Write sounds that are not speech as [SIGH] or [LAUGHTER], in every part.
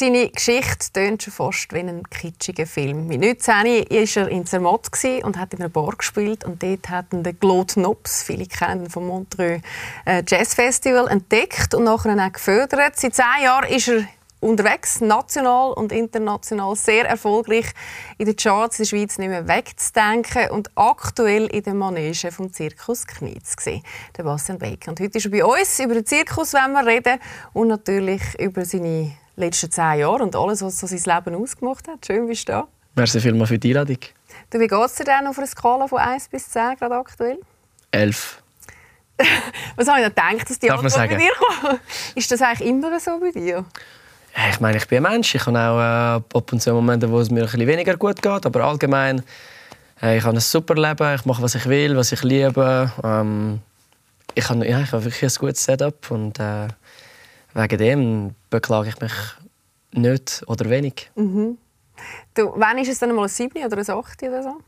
Seine Geschichte tönt schon fast wie ein kitschiger Film. Mit 19 war er in Zermatt und hat in einer Bar gespielt. Und dort hat ihn der Claude Nobs, viele kennen vom Montreux äh, Jazz Festival, entdeckt und nachher auch gefördert. Seit zehn Jahren ist er unterwegs, national und international, sehr erfolgreich in den Charts in der Schweiz nicht mehr wegzudenken und aktuell in der Manege vom Zirkus Knietz gesehen, der Bastian Becker. Und heute ist er bei uns über den Zirkus, wenn wir reden und natürlich über seine letzten zehn Jahren und alles, was so sein Leben ausgemacht hat. Schön, bist du da. Merci vielmals für die Einladung. Du, wie geht es dir denn auf einer Skala von 1 bis 10 gerade aktuell? 11. [LAUGHS] was habe ich denn gedacht, dass die Darf Antwort bei dir kommt? Ist das eigentlich immer so bei dir? Ja, ich meine, ich bin ein Mensch. Ich habe auch äh, ab und zu Momente, wo es mir ein bisschen weniger gut geht. Aber allgemein, äh, ich habe ein super Leben. Ich mache, was ich will, was ich liebe. Ähm, ich, habe, ja, ich habe wirklich ein gutes Setup. Und, äh, wegen dem beklage ich mich nicht oder wenig. Mhm. Du, wann ist es dann mal ein 7 oder ein 8 oder so?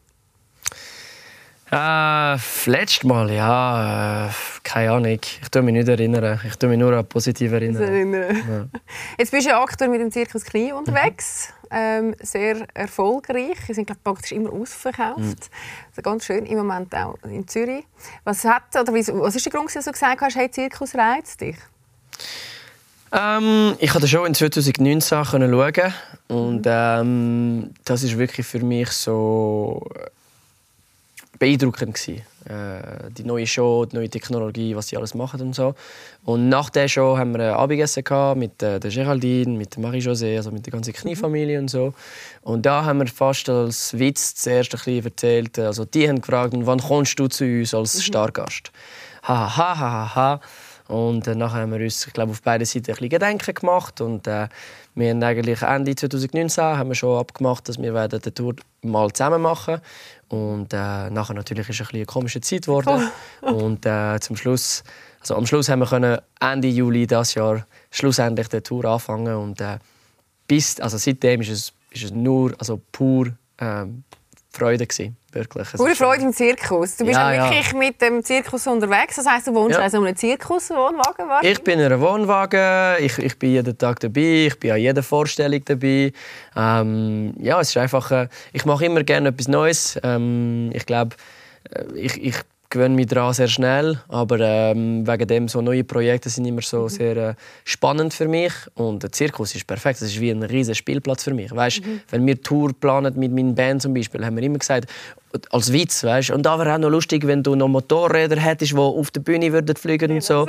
Äh, letztes Mal, ja, äh, keine Ahnung. Ich tue mich nicht erinnern. Ich tue mich nur an positive erinnern. erinnern. Ja. Jetzt bist du ja aktuell mit dem Zirkus Knie unterwegs. Mhm. Ähm, sehr erfolgreich. Sie sind glaub, praktisch immer ausverkauft. Mhm. Also ganz schön, im Moment auch in Zürich. Was, hat, oder was ist der Grund, dass du gesagt hast, hey, Zirkus reizt dich? Ähm, ich konnte schon in 2019 schauen und ähm, das ist wirklich für mich so beeindruckend gewesen. Äh, die neue Show, die neue Technologie, was sie alles machen und so. Und nach der Show haben wir ein Abendessen mit äh, der Geraldine, mit Marie-José, also mit der ganzen Kniefamilie und so. Und da haben wir fast als Witz zuerst ein bisschen erzählt, also die haben gefragt, wann kommst du zu uns als mhm. Stargast? Ha ha ha ha ha. Und äh, nachher haben wir uns, ich glaube, auf beiden Seiten ein bisschen Gedenken gemacht und äh, wir haben eigentlich Ende 2019 haben wir schon abgemacht, dass wir werden die Tour mal zusammen machen und äh, nachher natürlich ist es ein eine komische Zeit geworden oh. [LAUGHS] und äh, zum Schluss, also am Schluss haben wir können Ende Juli das Jahr schlussendlich die Tour anfangen und äh, bis, also seitdem ist es, ist es nur, also pur ähm, Freude gewesen. Wirklich. Pure Freude im Zirkus. Du bist ja, ja wirklich ja. mit dem Zirkus unterwegs. Das heisst, du wohnst ja. also in einem Zirkuswohnwagen? Ich bin in einem Wohnwagen. Ich, ich bin jeden Tag dabei. Ich bin an jeder Vorstellung dabei. Ähm, ja, es ist einfach. Äh, ich mache immer gerne etwas Neues. Ähm, ich glaube, äh, ich, ich gewöhne mich daran sehr schnell, aber ähm, wegen dem so neue Projekte sind immer so mhm. sehr äh, spannend für mich und der Zirkus ist perfekt. Das ist wie ein riesiger Spielplatz für mich. Weißt, mhm. wenn wir Tour planen mit meinen Band zum Beispiel, haben wir immer gesagt als Witz, weißt, und da wäre auch noch lustig, wenn du noch Motorräder hättest, die auf der Bühne würden fliegen und so.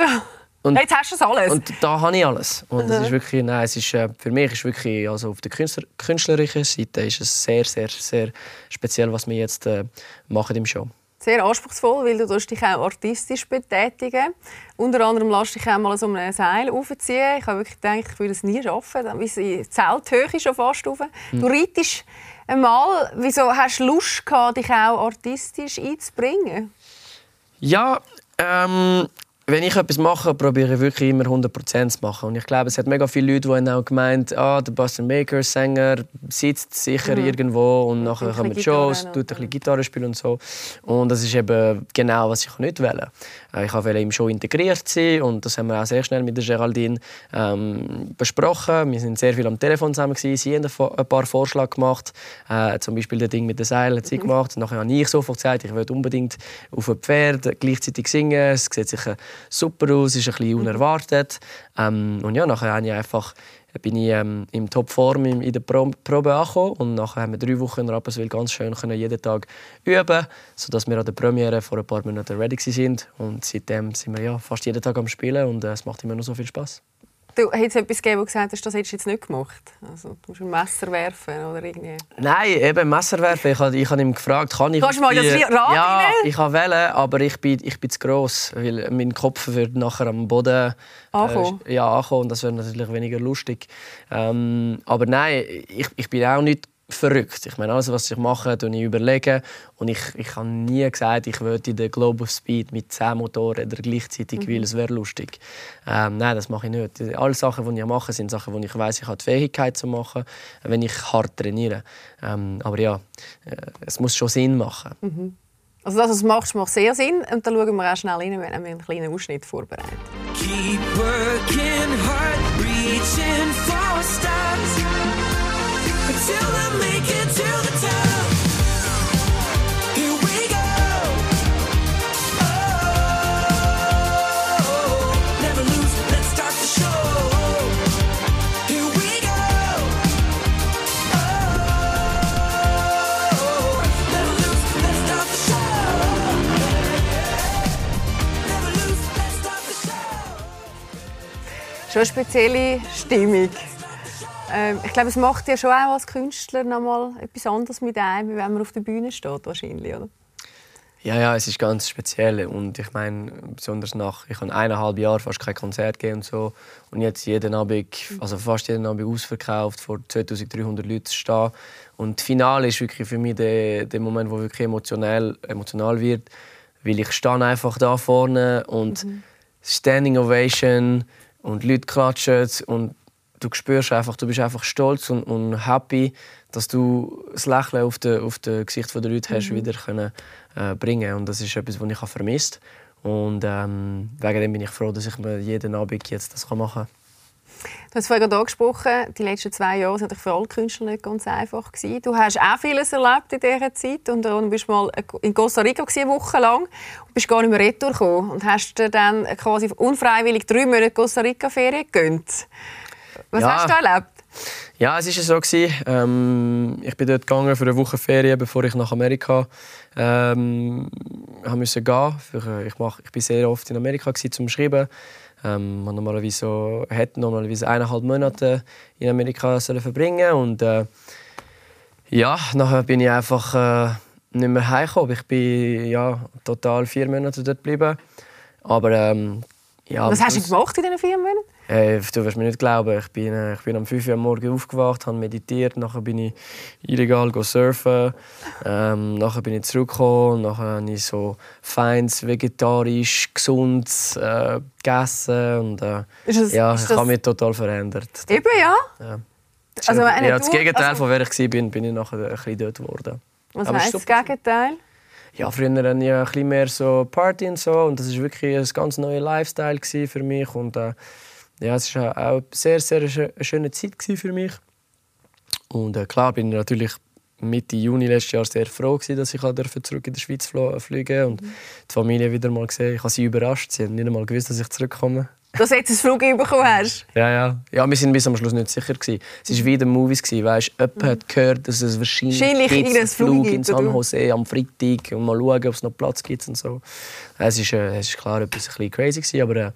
Und, Jetzt hast du das alles. Und da habe ich alles. Und das ist wirklich, nein, es ist, äh, für mich ist wirklich, also auf der Künstler, künstlerischen Seite ist es sehr, sehr, sehr speziell, was wir jetzt äh, machen im Show sehr anspruchsvoll, weil du dich auch artistisch betätigen Unter anderem lässt dich auch mal so ein Seil aufziehen. Ich habe wirklich gedacht, ich würde es nie schaffen. Du in Zelthöhe schon fast rauf. Mhm. Du reitest einmal. Wieso hast du Lust gehabt, dich auch artistisch einzubringen? Ja, ähm, wenn ich etwas mache, probiere ich wirklich immer 100% zu machen. Und ich glaube, es hat mega viele Leute, die auch gemeint ah, der Bastian Baker, Sänger, sitzt sicher mhm. irgendwo und nachher kommen Shows, tut ein bisschen Gitarre spielen und so. Und das ist eben genau, was ich nicht will. Äh, ich wollte im Show integriert sein und das haben wir auch sehr schnell mit der Geraldine ähm, besprochen. Wir sind sehr viel am Telefon zusammen gewesen. Sie haben ein paar Vorschläge gemacht, äh, zum Beispiel das Ding mit den Seilen hat sie mhm. gemacht. Nachher habe ich sofort gesagt, ich will unbedingt auf ein Pferd gleichzeitig singen. Es sieht sicher super aus, ist ein bisschen unerwartet. Ähm, und ja, nachher habe ich einfach bin ich ähm, in Topform in der Pro Probe angekommen und nachher haben wir drei Wochen in Rapperswil ganz schön können jeden Tag üben, sodass wir an der Premiere vor ein paar Monaten ready sind und seitdem sind wir ja fast jeden Tag am Spielen und äh, es macht immer noch so viel Spaß. Du hättest etwas gegeben, wo gesagt hast, das hättest du jetzt nicht gemacht. Also, du musst ein Messer werfen oder irgendwie. Nein, eben Messer werfen. Ich habe, ich habe ihn gefragt, kann ich. Kannst du mal das Rad Ja, rein? ich kann wählen, aber ich bin, ich bin zu gross, weil mein Kopf wird nachher am Boden ankommen. Äh, ja, ankommen und das wäre natürlich weniger lustig. Ähm, aber nein, ich, ich bin auch nicht verrückt. Ich meine, alles, was ich mache, ich überlege. Und ich, ich habe nie gesagt, ich würde den Globe of Speed mit 10 Motorrädern gleichzeitig, mhm. weil es wäre lustig. Ähm, nein, das mache ich nicht. Alle Sachen, die ich mache, sind Sachen, die ich weiß, ich habe die Fähigkeit zu machen, wenn ich hart trainiere. Ähm, aber ja, äh, es muss schon Sinn machen. Mhm. Also das, was du machst, macht sehr Sinn. Und dann schauen wir auch schnell rein, wenn wir einen kleinen Ausschnitt vorbereitet. Keep working hard, reaching for stars schon eine spezielle Stimmung. Ähm, ich glaube, es macht ja schon auch als Künstler noch mal etwas anderes mit einem, wenn man auf der Bühne steht, wahrscheinlich, oder? Ja, ja, es ist ganz speziell und ich meine, besonders nach, ich habe eineinhalb Jahre fast kein Konzert gegeben und so und jetzt jeden Abend, also fast jeden Abend ausverkauft, vor 2300 Leuten zu stehen und das Finale ist wirklich für mich der, der Moment, wo wirklich emotional, emotional wird, weil ich stehe einfach da vorne und mhm. Standing Ovation, und Leute klatschen und du spürst einfach, du bist einfach stolz und, und happy, dass du das Lächeln auf dem auf de Gesicht der Leute hast, mhm. wieder können, äh, bringen Und das ist etwas, was ich vermisst Und ähm, wegen dem bin ich froh, dass ich mir jeden Abend jetzt das machen kann. Du hast vorhin angesprochen, die letzten zwei Jahre waren für alle Künstler nicht ganz einfach. Gewesen. Du hast auch vieles erlebt in dieser Zeit und du bist mal in Costa Rica eine Woche lang und bist gar nicht mehr retour gekommen und hast dir dann quasi unfreiwillig drei Monate Costa Rica Ferien gegönnt. Was ja. hast du erlebt? Ja, es war so. Ähm, ich bin dort gegangen für eine Woche Ferien, bevor ich nach Amerika ähm, musste gehen. Ich, mach, ich bin sehr oft in Amerika zum Schreiben. Ähm, man normalerweise so, hätte normalerweise eineinhalb Monate in Amerika sollen verbringen und äh, ja, nachher bin ich einfach äh, nicht mehr heimgekommen. Ich bin ja total vier Monate dort geblieben. Aber ähm, ja, Was hast du gemacht in diesen vier Monaten? Äh, du wirst mir nicht glauben, ich bin, äh, ich bin am 5 Uhr morgens aufgewacht, habe meditiert, nachher bin ich illegal surfen, ähm, nachher bin ich zurückgekommen, nachher habe ich so feins, vegetarisch, gesund äh, gegessen und äh, das, ja, ich habe mich total verändert. Eben, ja? ja. Also, ja, das Gegenteil also, von wer ich war, bin, bin ich nachher ein bisschen dort geworden. Was Aber heisst das Gegenteil? Ja, früher hatte ich ein bisschen mehr so Party und so und das war wirklich ein ganz neuer Lifestyle für mich und äh, ja, es war auch eine sehr, sehr schöne Zeit für mich. Und äh, klar bin ich natürlich Mitte Juni letztes Jahr sehr froh gewesen, dass ich zurück in die Schweiz fliegen und mhm. die Familie wieder mal gesehen. Ich habe sie überrascht. Sie haben nicht einmal gewusst, dass ich zurückkomme. Dass du jetzt ein Flug bekommen hast? [LAUGHS] Ja, ja. Ja, wir sind bis am Schluss nicht sicher. Gewesen. Es war wie in den Movies. Gewesen, weißt, jemand mhm. hat gehört, dass es wahrscheinlich, wahrscheinlich einen Flug in San Jose am Freitag und mal schauen, ob es noch Platz gibt und so. Es ist, äh, es ist klar etwas ein bisschen crazy gewesen, aber äh,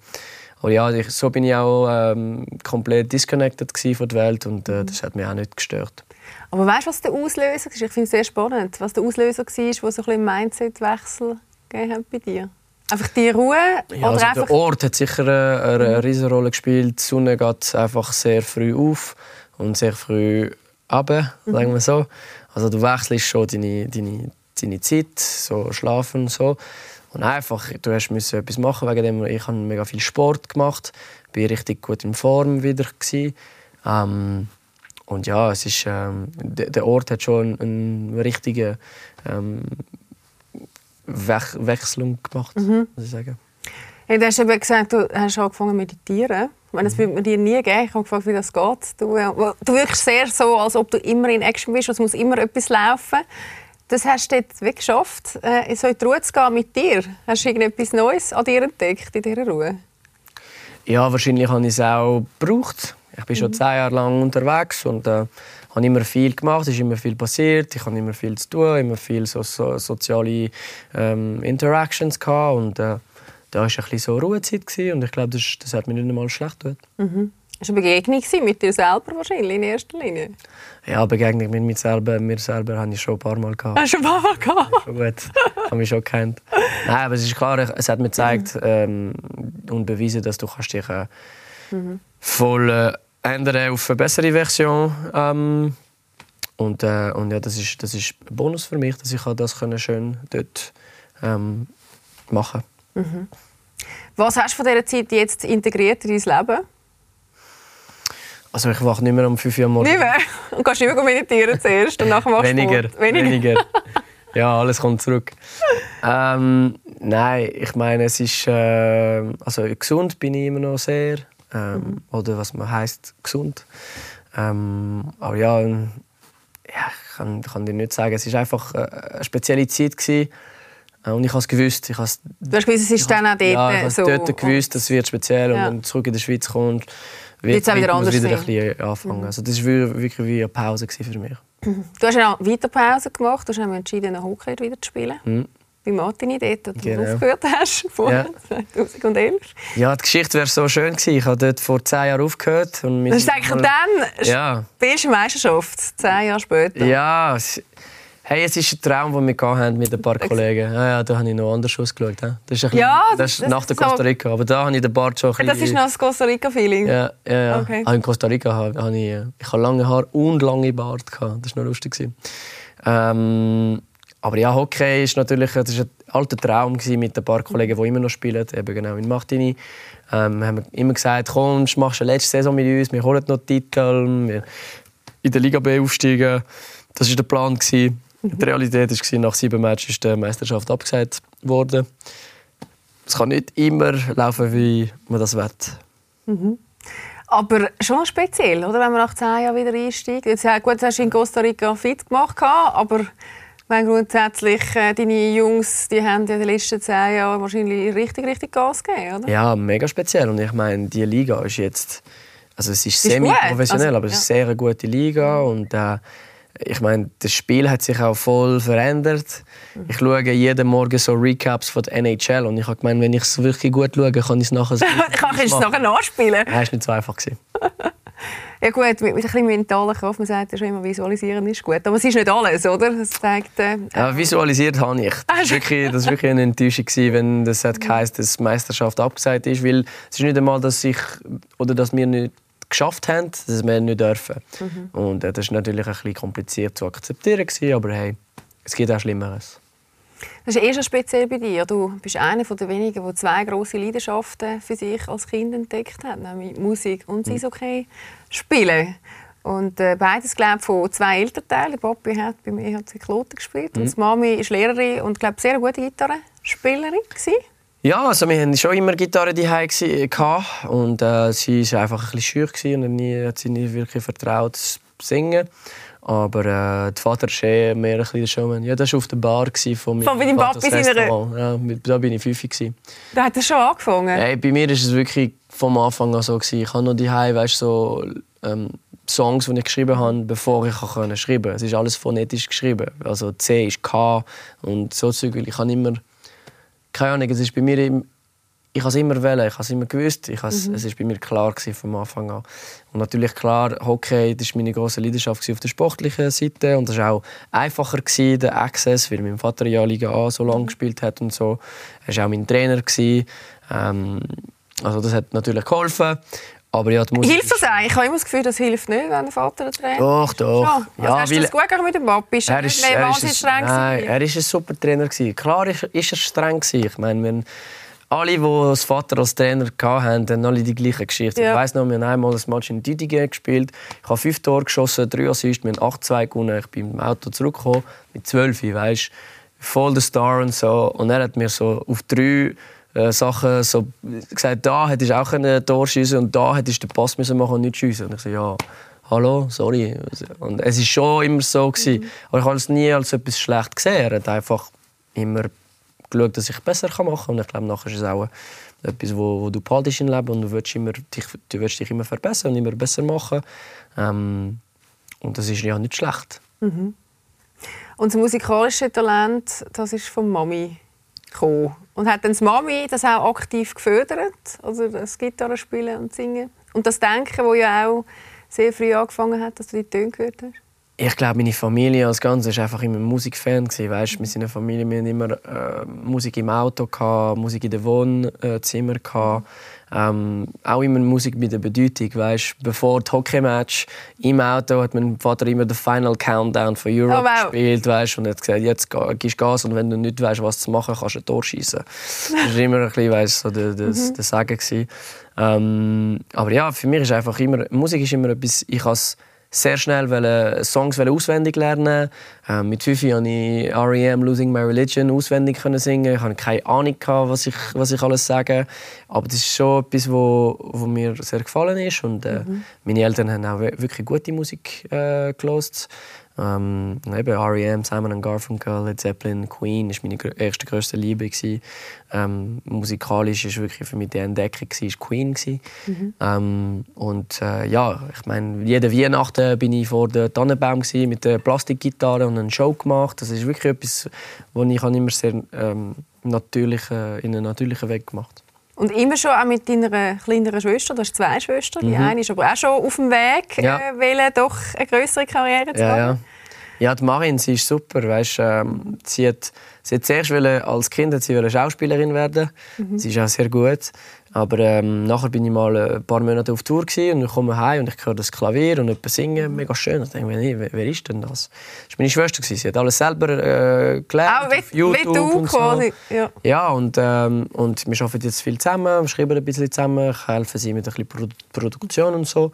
aber ja, ich, so bin ich auch ähm, komplett disconnected von der Welt und äh, das hat mich auch nicht gestört. Aber weißt du, was der Auslöser war? Ich finde es sehr spannend, was der Auslöser war, wo so ein Mindset-Wechsel gegeben hat bei dir. Einfach die Ruhe? Ja, also Der Ort hat sicher eine, eine mhm. riesige Rolle gespielt. Die Sonne geht einfach sehr früh auf und sehr früh ab, mhm. sagen wir so. Also du wechselst schon deine, deine, deine Zeit, so schlafen und so. Und einfach, du hast müssen etwas machen wegen dem. Ich habe mega viel Sport gemacht, bin richtig gut in Form wieder Ähm, und ja, es ist, ähm, der Ort hat schon einen, einen richtigen ähm, Wech Wechselung gemacht, mhm. muss ich sagen. Hey, du hast eben gesagt, du hast angefangen zu meditieren. Meine, das mhm. würde man dir nie geben. Ich habe gefragt, wie das geht. Du, du wirkst sehr so, als ob du immer in Action bist. Es muss immer etwas laufen. Das hast du jetzt wirklich geschafft, äh, so in die Ruhe zu gehen mit dir. Hast du irgendetwas Neues an dir entdeckt in dieser Ruhe? Ja, wahrscheinlich habe ich es auch gebraucht. Ich bin mhm. schon zehn Jahre lang unterwegs und äh, habe immer viel gemacht. Es ist immer viel passiert. Ich habe immer viel zu tun, immer viel so, so soziale ähm, Interactions gehabt und äh, da war ein bisschen so Ruhezeit gewesen, und ich glaube, das, das hat mir nicht einmal schlecht getan. Mhm. Das war eine Begegnung mit dir selber wahrscheinlich in erster Linie? Ja, Begegnung mit mir selber, mir selber habe ich schon ein paar Mal gehabt. Hast du ein paar Mal gehabt? Ja, schon gut. Habe mich schon gekannt. Nein, aber es ist klar, es hat mir gezeigt ähm, und bewiesen, dass du kannst dich äh, mhm. voll äh, ändern auf eine bessere Version. Ähm, Und, äh, und ja, das ist, das ist ein Bonus für mich, dass ich das können schön dort ähm, machen mhm. Was hast du von dieser Zeit jetzt integriert in dein Leben? Also ich wache nicht mehr um 5 Uhr morgens. Nicht mehr? Und kannst nicht mehr meditieren zuerst und nachher machst weniger, Sport? Weniger. weniger. [LAUGHS] ja, alles kommt zurück. Ähm, nein, ich meine, es ist... Äh, also gesund bin ich immer noch sehr. Ähm, mhm. Oder was man heißt gesund. Ähm, aber ja, ja ich kann, kann dir nicht sagen. Es war einfach äh, eine spezielle Zeit. Gewesen. Äh, und ich habe es gewusst. Ich has, du hast gewusst, es ist dann auch dort ja, ich so. dort gewusst, es wird speziell. Ja. Und wenn du zurück in die Schweiz kommst, wird es wieder anders wieder ein bisschen anfangen. Mhm. Also das war wirklich wie eine Pause für mich. Du hast ja weiter Pause gemacht. Du hast entschieden, Hockey wieder zu spielen. Mhm. Bei Martini dort, wo genau. du aufgehört hast, vor ja. 2011. [LAUGHS] Ja, die Geschichte wäre so schön gewesen. Ich habe dort vor zehn Jahren aufgehört. Und das ist eigentlich dann ja. die Meisterschaft, zehn Jahre später. Ja, Hey, es ist ein Traum, den wir hatten mit ein paar Kollegen. Ja, ja, da habe ich noch anders ausgeschaut. Das ist, ein ja, das, das ist nach der Costa Rica. Aber da habe ich den Bart schon ein Das ist noch das Costa Rica-Feeling? Ja, ja, ja. Okay. in Costa Rica habe ich, ich habe lange Haare und lange Bart. Das war noch lustig. Ähm, aber ja, Hockey ist natürlich das ist ein alter Traum mit ein paar Kollegen, die immer noch spielen, eben genau in Martini. Ähm, haben immer gesagt, komm, machst eine letzte Saison mit uns, wir holen noch Titel, wir in der Liga B aufsteigen. Das war der Plan. Gewesen. Die Realität war, nach sieben Matches ist die Meisterschaft abgesagt worden. Es kann nicht immer laufen, wie man das will. Mhm. Aber schon speziell, oder? wenn man nach zehn Jahren wieder einsteigt. Jetzt, gut, jetzt hast du in Costa Rica fit gemacht, aber wenn grundsätzlich äh, deine Jungs, die haben ja in den letzten zehn Jahren wahrscheinlich richtig, richtig Gas gegeben, oder? Ja, mega speziell. Und ich meine, die Liga ist jetzt, also es ist, ist semi-professionell, also, aber es ist eine sehr gute Liga und äh, ich meine, das Spiel hat sich auch voll verändert. Ich schaue jeden Morgen so Recaps von der NHL und ich habe gemeint, wenn ich es wirklich gut schaue, kann [LAUGHS] ich es nachher Kann ich es nachher nachspielen? Ja, ist nicht so einfach [LAUGHS] Ja gut, mit, mit ein bisschen mentalen Kraft, man sagt ja schon immer, visualisieren ist gut. Aber es ist nicht alles, oder? Das zeigt, äh, ja, visualisiert habe ich. Das war wirklich, [LAUGHS] das wirklich eine Enttäuschung, wenn das hat geheißen, dass die Meisterschaft abgesagt ist. Weil es ist nicht einmal, dass ich oder dass wir nicht geschafft haben, dass wir nicht dürfen. Mhm. Und äh, das war natürlich ein bisschen kompliziert zu akzeptieren, gewesen, aber hey, es gibt auch Schlimmeres. Das ist eh schon speziell bei dir. Du bist einer der wenigen, der zwei große Leidenschaften für sich als Kind entdeckt hat, nämlich Musik und mhm. Eishockey spielen. Und äh, beides glaube von zwei Elternteilen. Papi hat bei mir hat Kloten gespielt mhm. und die Mami ist Lehrerin und glaube sehr gute Gitarrenspielerin gewesen. Ja, also wir hatten schon immer Gitarre daheim und äh, sie war einfach ein bisschen schüch und nie, hat sie nie wirklich vertraut zu singen. Aber äh, der Vater war eh mehr ein bisschen Showman. Ja, das war auf der Bar von meinem Von deinem Papi seiner... Ja, da bin ich fünf. Da hat er schon angefangen? Hey, bei mir war es wirklich vom Anfang an so. Gewesen. Ich habe noch daheim, weißt, so ähm, Songs, die ich geschrieben habe, bevor ich schreiben konnte. Es ist alles phonetisch geschrieben. Also C ist K und so Zeug. Ich habe immer keine Ahnung, es ist bei mir im, ich habe es immer wählen, ich habe es immer gewusst, ich mhm. es ist bei mir klar vom Anfang an. Und natürlich klar, Hockey, das war meine große Leidenschaft auf der sportlichen Seite und das war auch einfacher gewesen, der Access, weil mein Vater ja Liga A so lange mhm. gespielt hat und so. Er war auch mein Trainer Ähm, also das hat natürlich geholfen. Aber ja, hilft das eigentlich? Ich habe immer das Gefühl, das hilft nicht, wenn der Vater der Trainer Doch, doch. Ja, also ja, hast du das gut mit dem Papi? Er, ist, er, ist, streng nein, er ist ein super Trainer. Klar ist, ist er streng. Ich meine, wenn alle, die das Vater als Trainer hatten, haben alle die gleiche Geschichte. Ja. Ich weiss noch, wir haben einmal ein Match in Düdingen gespielt. Ich habe fünf Tore geschossen, drei Assists, wir haben 8-2 gewonnen. Ich bin im Auto zurückgekommen mit zwölf, weißt voll der Star und so. Und er hat mir so auf drei äh, Sachen so gesagt, da hättest du auch ein Tor schiessen und da hättest du den Pass müssen machen und nicht schiessen. Und ich so, ja, hallo, sorry. Und es war schon immer so gewesen. Mhm. Aber ich habe es nie als etwas schlecht gesehen. Er hat einfach immer geschaut, dass ich besser machen kann. Und ich glaube, nachher ist es auch etwas, wo, wo du behaltest im Leben und du willst, immer, dich, du willst dich immer verbessern und immer besser machen. Ähm, und das ist ja nicht schlecht. Mhm. Und das musikalische Talent, das ist von Mami gekommen. Und hat dann die Mami das auch aktiv gefördert, also das Gitarre spielen und singen. Und das Denken, das ja auch sehr früh angefangen hat, dass du die Töne gehört hast? Ich glaube, meine Familie als Ganzes war einfach immer Musikfan. Weißt? Wir sind eine Familie, wir haben immer äh, Musik im Auto, gehabt, Musik in den Wohnzimmern. Gehabt. Ähm, auch immer Musik mit der Bedeutung. Weißt? Bevor das Hockeymatch im Auto hat mein Vater immer den Final Countdown von Europe oh, wow. gespielt weißt? und hat gesagt, jetzt gehst Gas und wenn du nicht weißt, was zu machen, kannst du ein Tor schießen. Das war immer ein bisschen weißt, so der, der, mhm. der Sagen. Ähm, aber ja, für mich ist einfach immer, Musik ist immer etwas, ich has sehr schnell Songs auswendig lernen. Ähm, mit 5 konnte ich R.E.M. «Losing My Religion» auswendig singen. Ich hatte keine Ahnung, was ich, was ich alles sage. Aber das ist schon etwas, wo, wo mir sehr gefallen ist. Und, äh, mhm. Meine Eltern haben auch wirklich gute Musik äh, gehört. Ähm, eben R.E.M., Simon Garfunkel, Led Zeppelin, Queen war meine erste größte Liebe. Ähm, musikalisch war wirklich für mich die Entdeckung war Queen. Mhm. Ähm, und äh, ja, ich meine, jede Weihnachten bin ich vor dem Tannenbaum mit der Plastikgitarre und eine Show gemacht. Das ist wirklich etwas, was ich immer sehr ähm, natürlich, äh, in einem natürlichen Weg gemacht und immer schon auch mit deiner kleineren Schwester, du hast zwei Schwestern, die mhm. eine ist aber auch schon auf dem Weg, ja. äh, wollen, doch eine größere Karriere zu ja, machen. Ja. ja, die Marin, sie ist super. Weißt, ähm, sie, hat, sie hat zuerst als Kind sie Schauspielerin werden. Mhm. Sie ist auch sehr gut. Aber ähm, nachher bin ich mal ein paar Monate auf Tour und ich komme heim und ich höre das Klavier und jemand singen, mega schön. Ich denke mir, wer, wer ist denn das? Das war meine Schwester. Sie hat alles selber äh, gelernt, Auch wie, YouTube du und so. quasi. Ja, ja und, ähm, und wir arbeiten jetzt viel zusammen, wir schreiben ein bisschen zusammen, ich helfe sie mit ein bisschen Pro Produktion und so.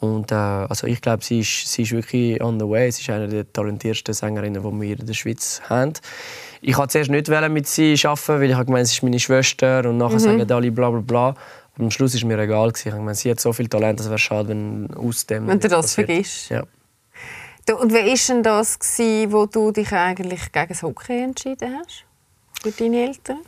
Und, äh, also ich glaube, sie ist, sie ist wirklich on the way. Sie ist eine der talentiertesten Sängerinnen, die wir in der Schweiz haben. Ich wollte zuerst nicht mit sie arbeiten, weil ich gemeint, sie ist meine Schwester und nachher mhm. sagen alle bla bla bla. Am Schluss war mir egal. Ich meine, sie hat so viel Talent, es wäre schade, wenn aus dem... Wenn du das passiert. vergisst. Ja. Und wie war denn das, gewesen, wo du dich eigentlich gegen das Hockey entschieden hast? Für deine Eltern?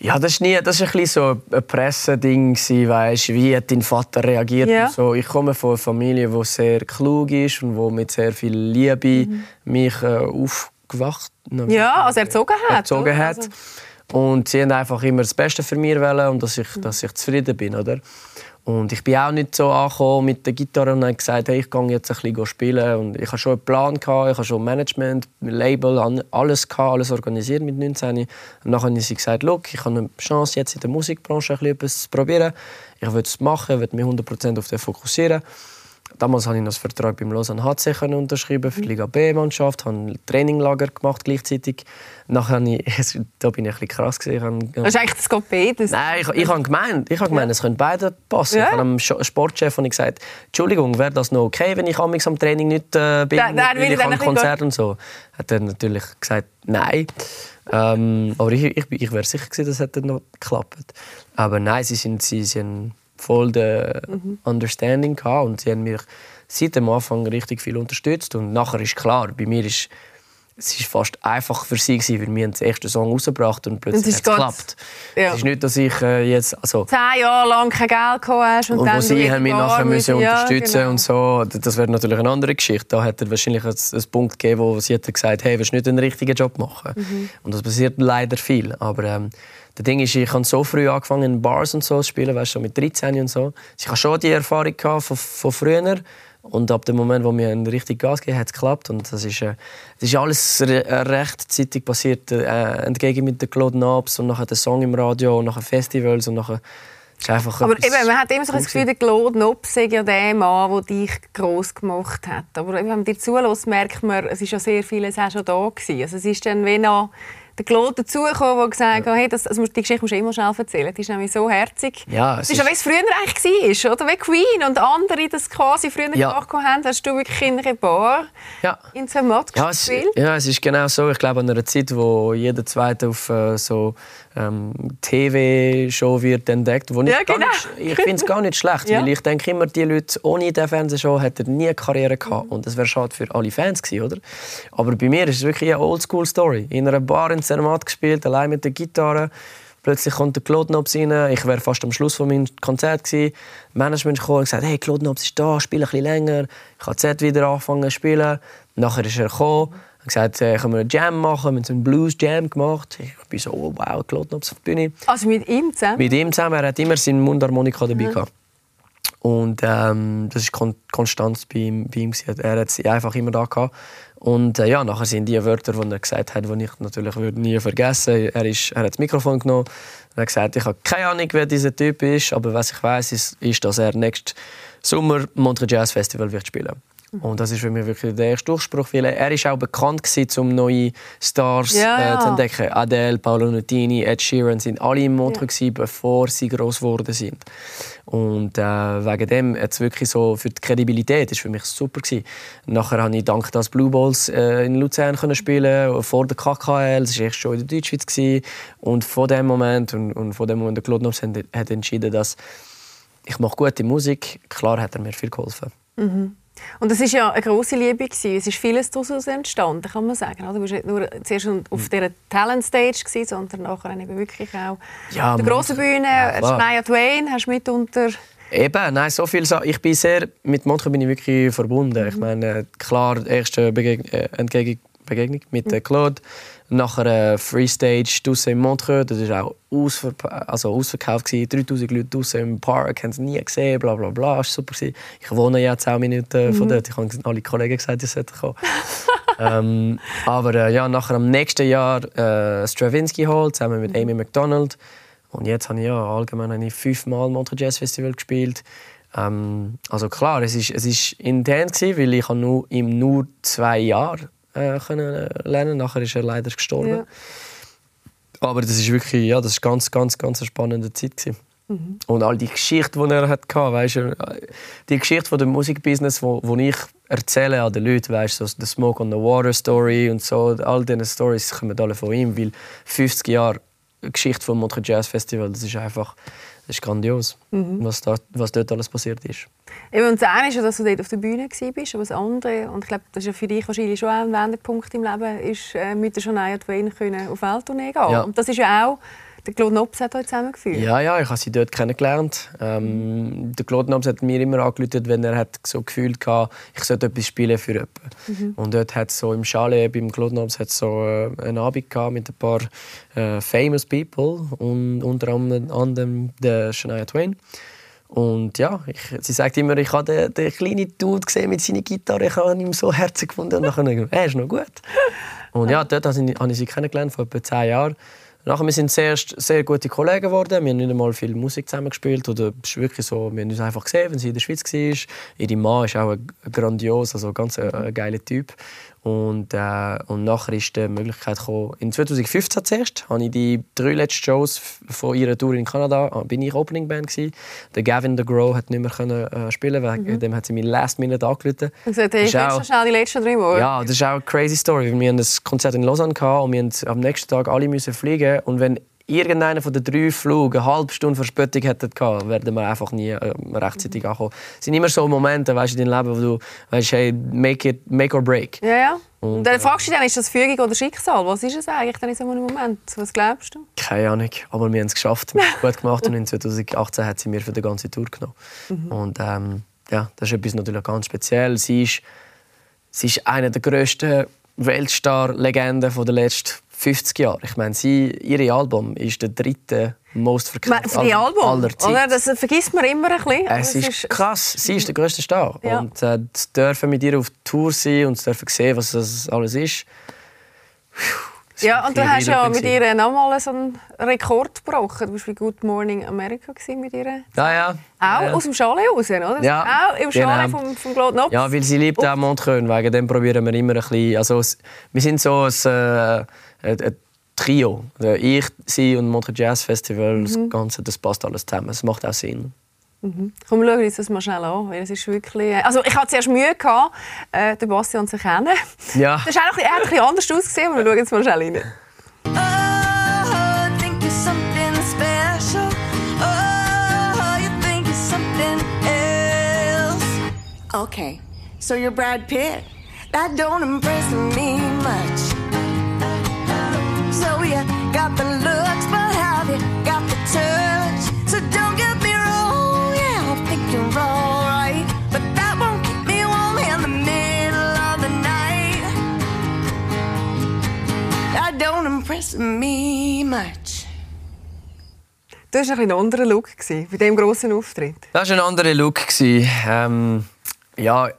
Ja, das war, nie, das war ein bisschen so ein Presseding, weißt, wie hat dein Vater reagiert. Ja. So. Ich komme von einer Familie, die sehr klug ist und die mit sehr viel Liebe mhm. mich äh, aufgewacht Ja, also erzogen hat. Erzogen hat. Also. Und sie haben einfach immer das Beste für mich wollen und dass ich, dass ich zufrieden bin. Oder? Und ich bin auch nicht so angekommen mit der Gitarre und habe gesagt, hey, ich gehe jetzt ein bisschen spielen. Und ich hatte schon einen Plan, gehabt, ich hatte schon Management, Label, alles, gehabt, alles organisiert mit 19. Und dann habe ich sie gesagt, Look, ich habe eine Chance, jetzt in der Musikbranche etwas zu probieren. Ich will es machen, ich will mich 100% auf das fokussieren. Damals habe ich einen Vertrag beim Lausanne HC unterschrieben für die Liga B-Mannschaft, habe ein Traininglager gemacht gleichzeitig. Nachher habe ich, [LAUGHS] da bin ich ein bisschen krass gewesen. Das ist eigentlich das geht beides. Nein, ich, ich habe gemeint, ich habe gemeint, es können beide passen. Ja. Ich habe dem Sportchef und gesagt, Entschuldigung, wäre das noch okay, wenn ich am Training nicht äh, bin, nein, nein, weil ich am Konzert und so. Hat er natürlich gesagt, nein. Ähm, aber ich, ich, ich wäre sicher gewesen, das hätte noch geklappt. Aber nein, sie sind, sie sind voll der mhm. Understanding gehabt und sie haben mich seit dem Anfang richtig viel unterstützt und nachher ist klar, bei mir ist es ist fast einfach für sie gewesen, weil wir den ersten Song rausgebracht und plötzlich hat es geklappt. Ja. Es ist nicht, dass ich äh, jetzt also zehn Jahre lang kein Geld gehabt hast und, und dann wo sie haben mich nachher müssen ja, unterstützen genau. und so. Das wäre natürlich eine andere Geschichte. Da hätte wahrscheinlich einen Punkt gegeben, wo sie hätte gesagt, hey, willst du nicht einen richtigen Job machen? Mhm. Und das passiert leider viel. Aber ähm, das Ding ist, ich habe so früh angefangen in Bars und so zu spielen, weißt du, mit 13 und so. Ich habe schon die Erfahrung von, von früher. Und ab dem Moment, wo wir einen richtig Gas gegeben hat es geklappt. Und das ist, äh, das ist alles re äh, rechtzeitig passiert. Äh, entgegen mit den Claude Nobs und nachher der Song im Radio und nachher Festivals und nachher aber eben, man hat immer so das Gefühl, der Claude Nobs sei ja der Mann, der dich gross gemacht hat. Aber wenn man dir zulässt, merkt man, es ist ja sehr vieles auch schon da gewesen. Also es ist dann wie noch der Claude dazugekommen, der gesagt hat, hey, das, also die Geschichte musst du immer schnell erzählen. Die ist nämlich so herzig. Ja, es ist ja, wie es früher eigentlich war, oder? Wie Queen und andere das quasi früher ja. gemacht haben, hast du wirklich in einer Bar ja. in Zermatt ja, gespielt. Es, ja, es ist genau so. Ich glaube, an einer Zeit, wo jeder Zweite auf äh, so ähm, TV-Show wird entdeckt, wo ja, genau. nicht, ich finde es gar nicht schlecht, [LAUGHS] ja. weil ich denke immer, die Leute ohne diese Fernsehshow hätten nie eine Karriere gehabt und das wäre schade für alle Fans gewesen, oder? Aber bei mir ist es wirklich eine Oldschool-Story. In einer Bar in Zermatt gespielt, allein mit der Gitarre. Plötzlich kommt der Claude Nobs rein. Ich wäre fast am Schluss von meinem Konzert gewesen. Management kam und gesagt, hey, Claude Nobs ist da, spiele ein bisschen länger. Ich habe Z wieder angefangen zu spielen. Nachher ist er gekommen hat gesagt, äh, können wir einen Jam machen. Wir haben so einen Blues Jam gemacht. Ich bin so, oh, wow, Nobs auf der Bühne. Also mit ihm zusammen? Mit ihm zusammen. Er hat immer seine Mundharmonika dabei mhm. gehabt. Und ähm, das ist kon Konstanz bei ihm. Bei ihm er hat sie einfach immer da gehabt. Und äh, ja, nachher sind die Wörter, die er gesagt hat, die ich natürlich würde nie vergessen Er, ist, er hat das Mikrofon genommen und hat gesagt, ich habe keine Ahnung, wer dieser Typ ist, aber was ich weiß, ist, ist, dass er nächsten Sommer Montreux Jazz Festival wird spielen und das ist für mich wirklich der erste Durchspruch. Weil er ist auch bekannt gewesen, um neue Stars ja, äh, zu entdecken. Adele, Paolo Nutini, Ed Sheeran sind alle im Montreux ja. bevor sie groß geworden sind. Und äh, wegen dem jetzt wirklich so für die Kredibilität ist für mich super gewesen. Nachher habe ich dank das Blue Balls äh, in Luzern können spielen vor der KKL. Das war erst schon in der Deutschschweiz gewesen. Und von dem Moment und, und von dem Moment der Claude Nobs hat entschieden, dass ich mache gute Musik. Klar hat er mir viel geholfen. Mhm. Und es war ja eine grosse Liebe. Gewesen. Es ist vieles daraus entstanden, kann man sagen. Du warst nicht nur zuerst auf dieser Talent-Stage, sondern nachher eben wirklich auch ja, auf der grossen Bühne. Ja, Shania Twain hast du mitunter... Eben, nein, so viel. Ich bin sehr, mit Montreux bin ich wirklich verbunden. Mhm. Ich meine, klar, erste Begeg äh, Begegnung mit äh, Claude. Nachher äh, Freestage draussen in Montreux, das war auch ausver also ausverkauft. Gewesen. 3000 Leute draussen im Park, haben es nie gesehen, bla bla bla. War super. Gewesen. Ich wohne ja 10 Minuten mhm. von dort. Ich habe alle Kollegen gesagt, sie sollten kommen. [LAUGHS] ähm, aber äh, ja, nachher am nächsten Jahr äh, Stravinsky Hall zusammen mit Amy McDonald. Und jetzt habe ich ja allgemein habe ich fünfmal Montreux Jazz Festival gespielt. Ähm, also klar, es ist, es ist intens gewesen, weil ich nur nur zwei Jahren äh, können lernen. Nachher ist er leider gestorben. Ja. Aber das ist wirklich, ja, das ist ganz, ganz, ganz eine spannende Zeit gewesen. Mhm. Und all die Geschichte, die er hatte, weißt du, die Geschichte von dem Musikbusiness, wo ich erzähle an den Leuten, weißt du, so the Smoke on the Water Story und so, all diese Stories kommen alle von ihm, weil 50 Jahre Geschichte vom Montreux Jazz Festival, das ist einfach das ist grandios, mhm. was, da, was dort alles passiert ist. Eben, und das eine ist dass du dort auf der Bühne warst, aber das andere, und ich glaube, das ist ja für dich wahrscheinlich schon ein Wendepunkt im Leben, ist äh, mit der Shania Twain auf Welttournee gehen. Ja. Und das ist ja auch der Claude Nobs hat euch zusammengeführt? Ja, ja, ich habe sie dort kennengelernt. Ähm, der Claude Nobs hat mir immer angerufen, wenn er hat so gefühlt hatte, ich sollte etwas spielen für jemanden. Mhm. Und dort hat so im Chalet beim Claude Nobs hat so äh, einen Abend gehabt mit ein paar äh, famous people und unter anderem der Shania Twain. Und ja, ich, sie sagt immer, ich habe den, den kleinen Dude gesehen mit seiner Gitarre, ich habe ihn so herzig gefunden und dann er ist noch gut. Und ja, [LAUGHS] dort habe ich sie kennengelernt, vor etwa zehn Jahren. Nachher, wir sind sehr, sehr gute Kollegen geworden. Wir haben nicht einmal viel Musik zusammen gespielt. Oder es ist wirklich so, wir haben uns einfach gesehen, wenn sie in der Schweiz war. Ihre Mann ist auch ein grandios, also ganz ein, ein geiler Typ. Und, äh, und nachher ist die Möglichkeit gekommen, in 2015 zuerst, habe ich die drei letzten Shows von ihrer Tour in Kanada, ah, bin ich Opening Band gewesen. Der Gavin The Grow hat nicht mehr können, äh, spielen, wegen mhm. dem hat sie mir Last Minute angerufen. Und gesagt, hey, ich auch, so schnell die letzten drei Wochen. Ja, das ist auch eine crazy Story. Wir hatten ein Konzert in Lausanne gehabt und wir am nächsten Tag alle müssen fliegen und wenn irgendeiner von den drei Flügen eine halbe Stunde Verspätung hätte gehabt, werden wir einfach nie äh, rechtzeitig ankommen. Es sind immer so Momente, weißt, in deinem Leben, wo du weißt, hey, make it, make or break. Ja, ja. Und dann fragst du dich dann, ist das Fügung oder Schicksal? Was ist es eigentlich dann in so einem Moment? Was glaubst du? Keine Ahnung, aber wir haben es geschafft. Wir haben es gut gemacht und in 2018 hat sie mir für die ganze Tour genommen. Mhm. Und ähm, ja, das ist etwas natürlich ganz speziell. Sie ist, sie ist eine der grössten Weltstar-Legenden der letzten 50 Jahre. Ich meine, sie, ihr Album ist der dritte most verkaufte Album aller Zeit. Oder? Das vergisst man immer ein bisschen. Es ist, ist krass. Sie ist der größte Star. Ja. Und äh, dürfen mit ihr auf Tour sein und dürfen sehen, was das alles ist. Ja, und du hast ja mit ihr nochmal so einen Rekord gebrochen. Du warst bei Good Morning America mit ihr. Ja, ja. Auch ja. aus dem Chalet raus, oder? Ja. Auch im Chalet genau. vom, vom Claude Nobs. Ja, weil sie liebt auch Montreux. Wegen dem probieren wir immer ein bisschen... Also, wir sind so ein, äh, ein Trio. Also ich, sie und Montreux Jazz Festival, mhm. das Ganze, das passt alles zusammen. Es macht auch Sinn. Mhm. Komm, schauen uns das mal schnell an. Das ist wirklich, also ich hatte zuerst Mühe, gehabt, äh, den Bastian zu erkennen. Ja. Das ist auch er hat ein bisschen anders ausgesehen, aber wir schauen jetzt mal schnell rein. Oh, okay, so you're Brad Pitt. That don't impress me much. So you got the looks, but have you got the touch? So don't get me wrong, yeah, I think you're alright. But that won't keep me warm in the middle of the night. That don't impress me much. Das war ein, ein anderer Look bei diesem grossen Auftritt. Das war ein anderer Look. Ähm, ja,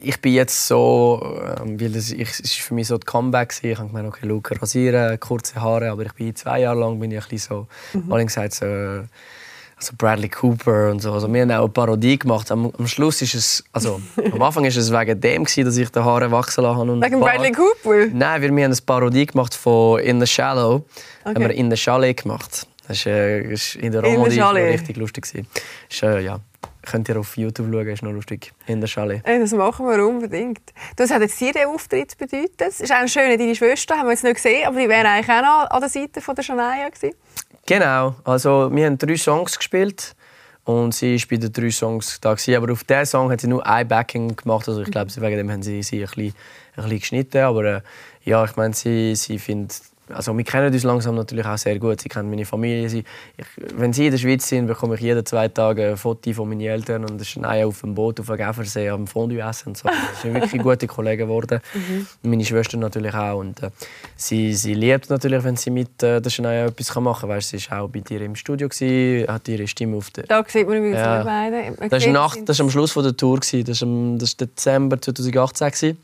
ich bin jetzt so, ähm, weil es, ich, es ist für mich so das Comeback gewesen. Ich habe gemeint, okay, Luke rasieren, kurze Haare, aber ich bin zwei Jahre lang bin ich ein bisschen so, mhm. alle gesagt so, also Bradley Cooper und so. Also wir haben auch eine Parodie gemacht. Am, am Schluss ist es, also [LAUGHS] am Anfang ist es wegen dem gewesen, dass ich die Haare wachsen lassen habe. Wegen Bradley Cooper? Nein, weil wir haben eine Parodie gemacht von In the Shallow. Okay. Haben wir In the Chalet gemacht. Das ist, äh, ist in der Romandie richtig lustig gewesen. Ist, äh, ja, könnt ihr auf YouTube schauen, ist noch lustig. In der. Hey, das machen wir unbedingt. Was hat jetzt dir Auftritt bedeutet? Es ist auch schön, deine Schwester haben wir jetzt nicht gesehen, aber die wäre eigentlich auch noch an der Seite von der Shania gewesen. Genau, also wir haben drei Songs gespielt und sie war bei den drei Songs da. Gewesen. Aber auf diesen Song hat sie nur ein Backing gemacht, also ich glaube, wegen dem haben sie sie ein bisschen, ein bisschen geschnitten. Aber äh, ja, ich meine, sie, sie findet also wir kennen uns langsam natürlich auch sehr gut. Sie kennen meine Familie. Sie, ich, wenn sie in der Schweiz sind, bekomme ich jeden zwei Tage ein Foto von meinen Eltern und das ist auf dem Boot auf dem Gäfersee am Fondue essen. Und so. Das sind wirklich gute Kollegen geworden. [LAUGHS] Mhm. Meine Schwester natürlich auch. Und, äh, sie, sie liebt natürlich, wenn sie mit äh, der Shania etwas machen kann. Weißt, sie war auch bei dir im Studio, gewesen, hat ihre Stimme auf der... Da sieht man übrigens ja. beide. Das war, das war am Schluss der Tour. Gewesen. Das war, das war Dezember 2018. Gewesen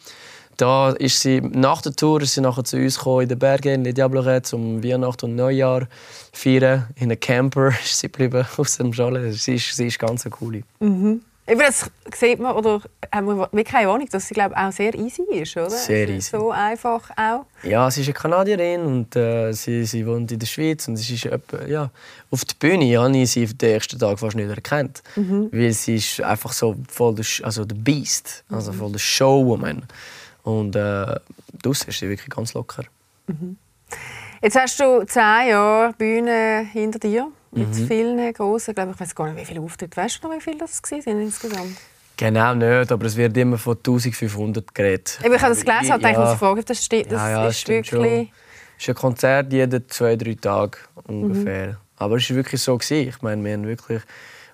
da ist sie, nach der Tour ist sie nachher zu uns gekommen, in den Bergen in Diabloret zum Weihnachten und Neujahr feiern. In einem Camper [LAUGHS] ist sie geblieben [LAUGHS] aus dem Schale. Sie ist, sie ist ganz coole. Mhm. das sieht man, oder haben wir wirklich keine Ahnung, dass sie glaube auch sehr easy ist, oder? Sehr easy. So einfach auch. Ja, sie ist eine Kanadierin und äh, sie, sie wohnt in der Schweiz und sie ist etwa, ja, auf der Bühne habe ich sie den ersten Tag fast nicht erkannt, mhm. weil sie ist einfach so voll der, also der Beast, also voll der Showwoman. Und äh, draussen ist sie wirklich ganz locker. Mhm. Jetzt hast du zehn Jahre Bühne hinter dir mit mhm. vielen grossen, glaube ich, weiß gar nicht, wie viele Auftritte. Weißt du noch, wie viele das waren insgesamt? Genau nicht, aber es wird immer von 1500 geredet. Ich habe das gelesen und ja. fragen, das, steht, das ja, ja, ist wirklich... Schon. Es ist ein Konzert jeden zwei, drei Tage ungefähr. Mhm. Aber es war wirklich so. Ich meine, wir haben wirklich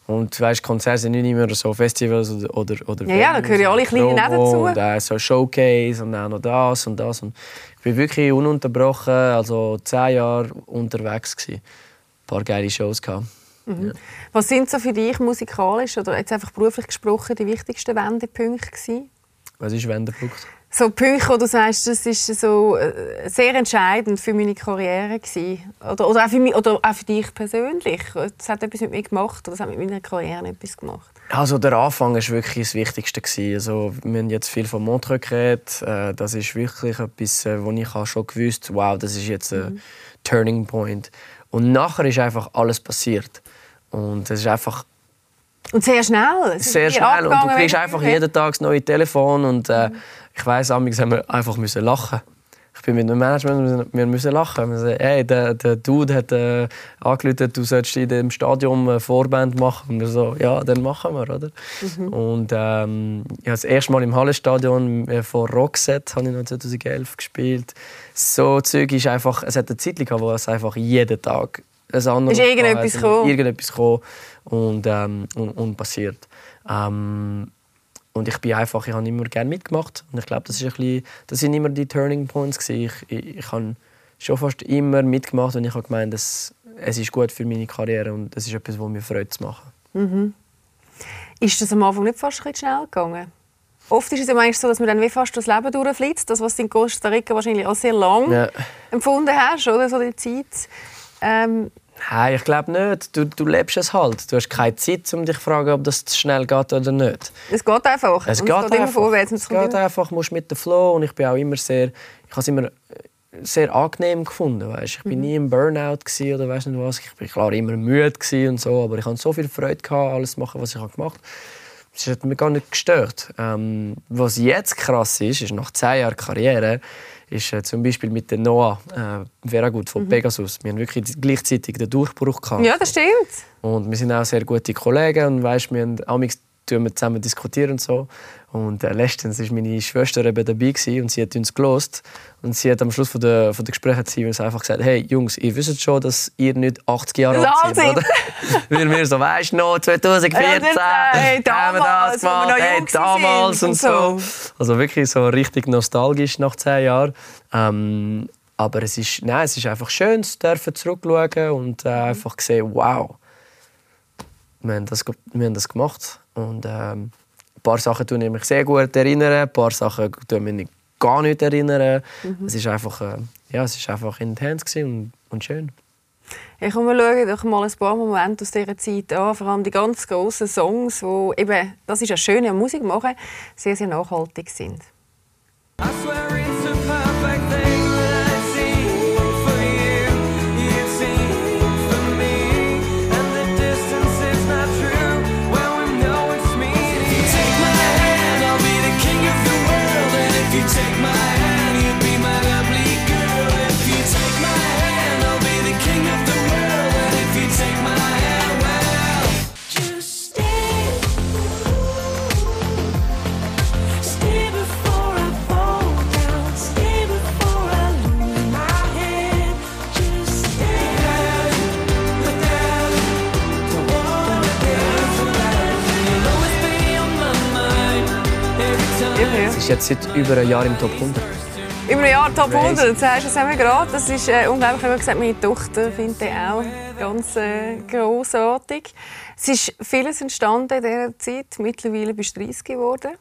und weißt, Konzerte sind nicht immer so Festivals oder oder, oder Ja, ja, da gehören ja alle Kleinen dazu. Und auch so Showcase und auch noch das und das. Und ich bin wirklich ununterbrochen, also zehn Jahre unterwegs gewesen. Ein paar geile Shows gehabt. Mhm. Ja. Was sind so für dich musikalisch oder jetzt einfach beruflich gesprochen die wichtigsten Wendepunkte gewesen? Was ist Wendepunkt? So Punkte, wo du sagst, das ist so äh, sehr entscheidend für meine Karriere gewesen. Oder, oder, auch für mich, oder auch für dich persönlich. Das hat etwas mit mir gemacht oder das hat mit meiner Karriere etwas gemacht. Also der Anfang war wirklich das Wichtigste. Gewesen. Also, wir haben jetzt viel von Montreux geredet. Äh, das ist wirklich etwas, äh, wo ich schon gewusst habe, wow, das ist jetzt ein mhm. Turning Point. Und nachher ist einfach alles passiert. Und es ist einfach und sehr schnell. Sehr schnell. Und du kriegst einfach jeden Tag das neue Telefon und äh, mhm. Ich weiss, amigs haben wir einfach müssen lachen. Ich bin mit dem Management, wir müssen lachen. Wir sagen, hey, der, der Dude hat äh, angerufen, du sollst in dem Stadion eine Vorband machen. Und wir so, ja, dann machen wir, oder? Mhm. Und ähm, ja, das erste Mal im Hallenstadion äh, vor Rockset habe ich noch 2011 gespielt. So Zeug ist einfach, es hat eine Zeit gehabt, wo es einfach jeden Tag ein anderes ist irgendetwas gekommen. Irgendetwas gekommen und, ähm, und, und passiert. Ähm, und ich bin einfach, ich habe immer gerne mitgemacht. Und ich glaube, das, das sind immer die Turning Points. Gewesen. Ich, ich, ich habe schon fast immer mitgemacht und ich habe gemeint, dass es ist gut für meine Karriere und es ist etwas, was mir freut zu machen. Mhm. Ist das am Anfang nicht fast ein schnell gegangen? Oft ist es ja so, dass man dann wie fast das Leben durchflitzt. Das, was du in Costa Rica wahrscheinlich auch sehr lang ja. empfunden hast, oder? So die Zeit. Ähm, Nein, ich glaube nicht. Du, du lebst es halt. Du hast keine Zeit, um dich zu fragen, ob das schnell geht oder nicht. Es geht einfach. Es, geht, es geht einfach. Vorwärts, es, es geht einfach. Du musst mit dem Flow. Und ich bin auch immer sehr, ich habe es immer sehr angenehm gefunden. Weißt? Ich war mhm. nie im Burnout oder weiß nicht was. Ich war klar immer müde und so, aber ich hatte so viel Freude gehabt, alles zu machen, was ich gemacht habe. Das hat mich gar nicht gestört. Ähm, was jetzt krass ist, ist nach zehn Jahren Karriere ist äh, zum Beispiel mit der Noah äh, Veragut von mhm. Pegasus. Wir haben wirklich gleichzeitig den Durchbruch gehabt. Ja, das stimmt. Und wir sind auch sehr gute Kollegen und weißt, wir haben wir zusammen diskutieren und so. Und äh, letztens war meine Schwester eben dabei gewesen, und sie hat uns gelost und sie hat am Schluss von der, von der Gespräche hat sie uns einfach gesagt, hey Jungs, ihr wisst schon, dass ihr nicht 80 Jahre alt seid, oder? [LAUGHS] Weil wir so, weißt du noch, 2014 ja, hey, damals, haben wir das gemacht, hey, damals und so. Also wirklich so richtig nostalgisch nach 10 Jahren. Ähm, Aber es ist, nein, es ist einfach schön, zu dürfen zurückschauen und äh, einfach sehen, wow, wir haben das, wir haben das gemacht. Und ähm, ein paar Sachen tun ich mich sehr gut erinnern, ein paar Sachen tun mich gar nicht erinnern. Mhm. Es ist einfach, äh, ja, es ist einfach intens und, und schön. Ich komme schauen doch mal ein paar Momente aus dieser Zeit an, vor allem die ganz grossen Songs, wo eben, das ist ja schön Musik machen, sehr, sehr nachhaltig sind. ist jetzt seit über einem Jahr im Top 100. Über ein Jahr Top 100, das sagst du es gerade. Das ist äh, unglaublich. Ich habe gesagt, meine Tochter findet den auch ganz äh, großartig. Es ist vieles entstanden in dieser Zeit. Mittlerweile bist du 30 geworden.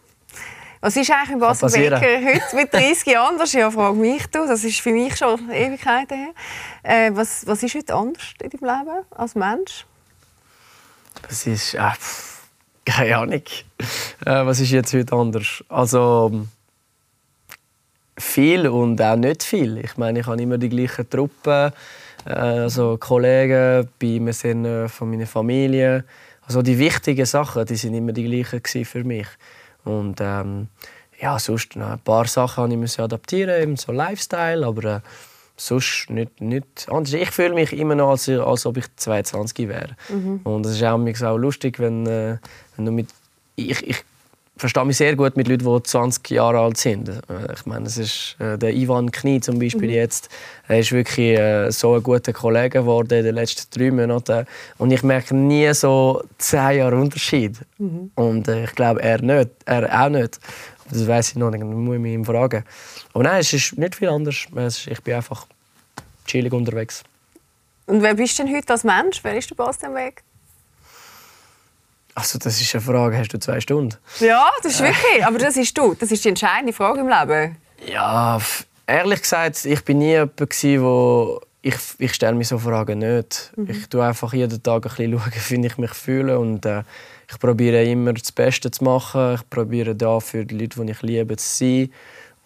Was ist eigentlich im Basel Becker [LAUGHS] heute mit 30 Jahren? Das ist ja frage mich du. Das ist für mich schon Ewigkeiten her. Äh, was, was ist heute anders in deinem Leben als Mensch? Das ist äh, keine Ahnung. Äh, was ist jetzt heute anders? Also viel und auch nicht viel. Ich meine, ich habe immer die gleichen Truppen, äh, also Kollegen bei mir sind äh, von meiner Familie. Also die wichtigen Sachen, die sind immer die gleichen für mich. Und ähm, ja, sonst noch ein paar Sachen musste ich adaptieren, eben so Lifestyle, aber äh, sonst nicht, nicht anders. Ich fühle mich immer noch, als, als ob ich 22 wäre. Mhm. Und es ist auch, auch lustig, wenn, äh, wenn du mit... Ich, ich verstehe mich sehr gut mit Leuten, die 20 Jahre alt sind. Äh, ich meine, es ist äh, der Ivan Knie zum Beispiel mhm. jetzt. Er ist wirklich äh, so ein guter Kollege geworden in den letzten drei Monaten. Und ich merke nie so zehn Jahre Unterschied. Mhm. Und äh, ich glaube, er nicht, er auch nicht. Das weiß ich noch nicht, das muss ich ihn fragen. Aber nein, es ist nicht viel anders. Ich bin einfach chillig unterwegs. Und wer bist du denn heute als Mensch? Wer ist der Bastian Weg? Also das ist eine Frage, hast du zwei Stunden? Ja, das ist wirklich, aber das ist du. Das ist die entscheidende Frage im Leben. Ja, ehrlich gesagt, ich bin nie jemand, wo ich, ich stelle mir so Fragen nicht. Mhm. Ich tue einfach jeden Tag ein bisschen [LAUGHS] schauen, wie ich mich fühle und äh, ich probiere immer das Beste zu machen. Ich probiere da für die Leute, die ich liebe, zu sein.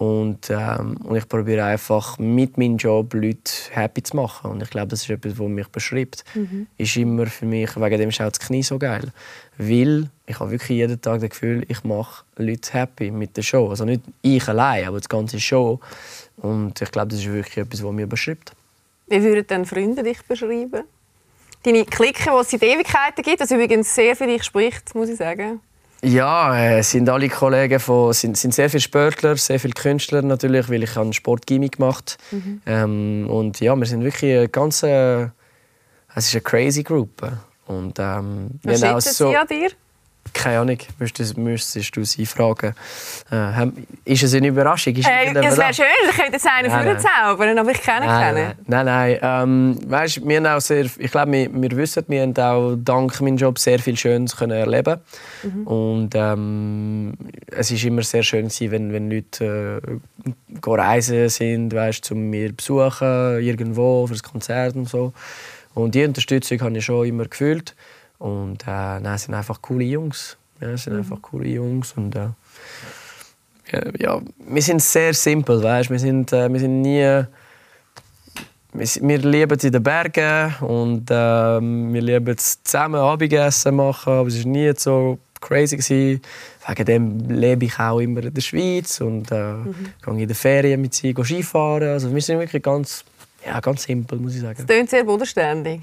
Und, ähm, und ich probiere einfach mit meinem Job Leute happy zu machen. Und ich glaube, das ist etwas, was mich beschreibt. Mhm. Ist immer für mich, wegen dem ist auch das Knie so geil. Weil ich habe wirklich jeden Tag das Gefühl, ich mache Leute happy mit der Show. Also nicht ich allein, aber das ganze Show. Und ich glaube, das ist wirklich etwas, was mich beschreibt. Wie würden denn Freunde dich beschreiben? Deine Clique, die es seit Ewigkeiten gibt, das übrigens sehr für dich spricht, muss ich sagen. Ja, äh, sind alle Kollegen von, sind, sind sehr viele Sportler, sehr viele Künstler natürlich, weil ich einen Sportgimmick gemacht mhm. ähm, und ja, wir sind wirklich eine ganz, äh, es ist eine crazy Gruppe und ähm, Was schätzen so, Sie an dir? Keine Ahnung, müsstest, müsstest du sie fragen. Äh, ist es eine Überraschung? Ist äh, es wäre schön, ich könnte jetzt einen nein, zaubern, aber ich kenne nein, keinen. Nein, nein. Ähm, weißt, wir haben auch sehr, ich glaube, wir, wir wissen, wir haben auch dank meinem Job sehr viel Schönes können erleben mhm. Und ähm, es war immer sehr schön, gewesen, wenn, wenn Leute äh, reisen sind, weißt, zu mir besuchen, irgendwo, für ein Konzert und so. Und die Unterstützung habe ich schon immer gefühlt. Und äh, nein, es sind einfach coole Jungs. Ja, es sind mhm. einfach coole Jungs. Und, äh, ja, wir sind sehr simpel, weißt? Wir sind, äh, wir sind nie... Wir, wir lieben es in den Bergen und äh, wir lieben es zusammen Abendessen machen, aber es war nie so crazy. Gewesen. Wegen dem lebe ich auch immer in der Schweiz und äh, mhm. gehe in den Ferien mit sie Skifahren. Also wir sind wirklich ganz, ja, ganz simpel, muss ich sagen. Es klingt sehr bodenständig.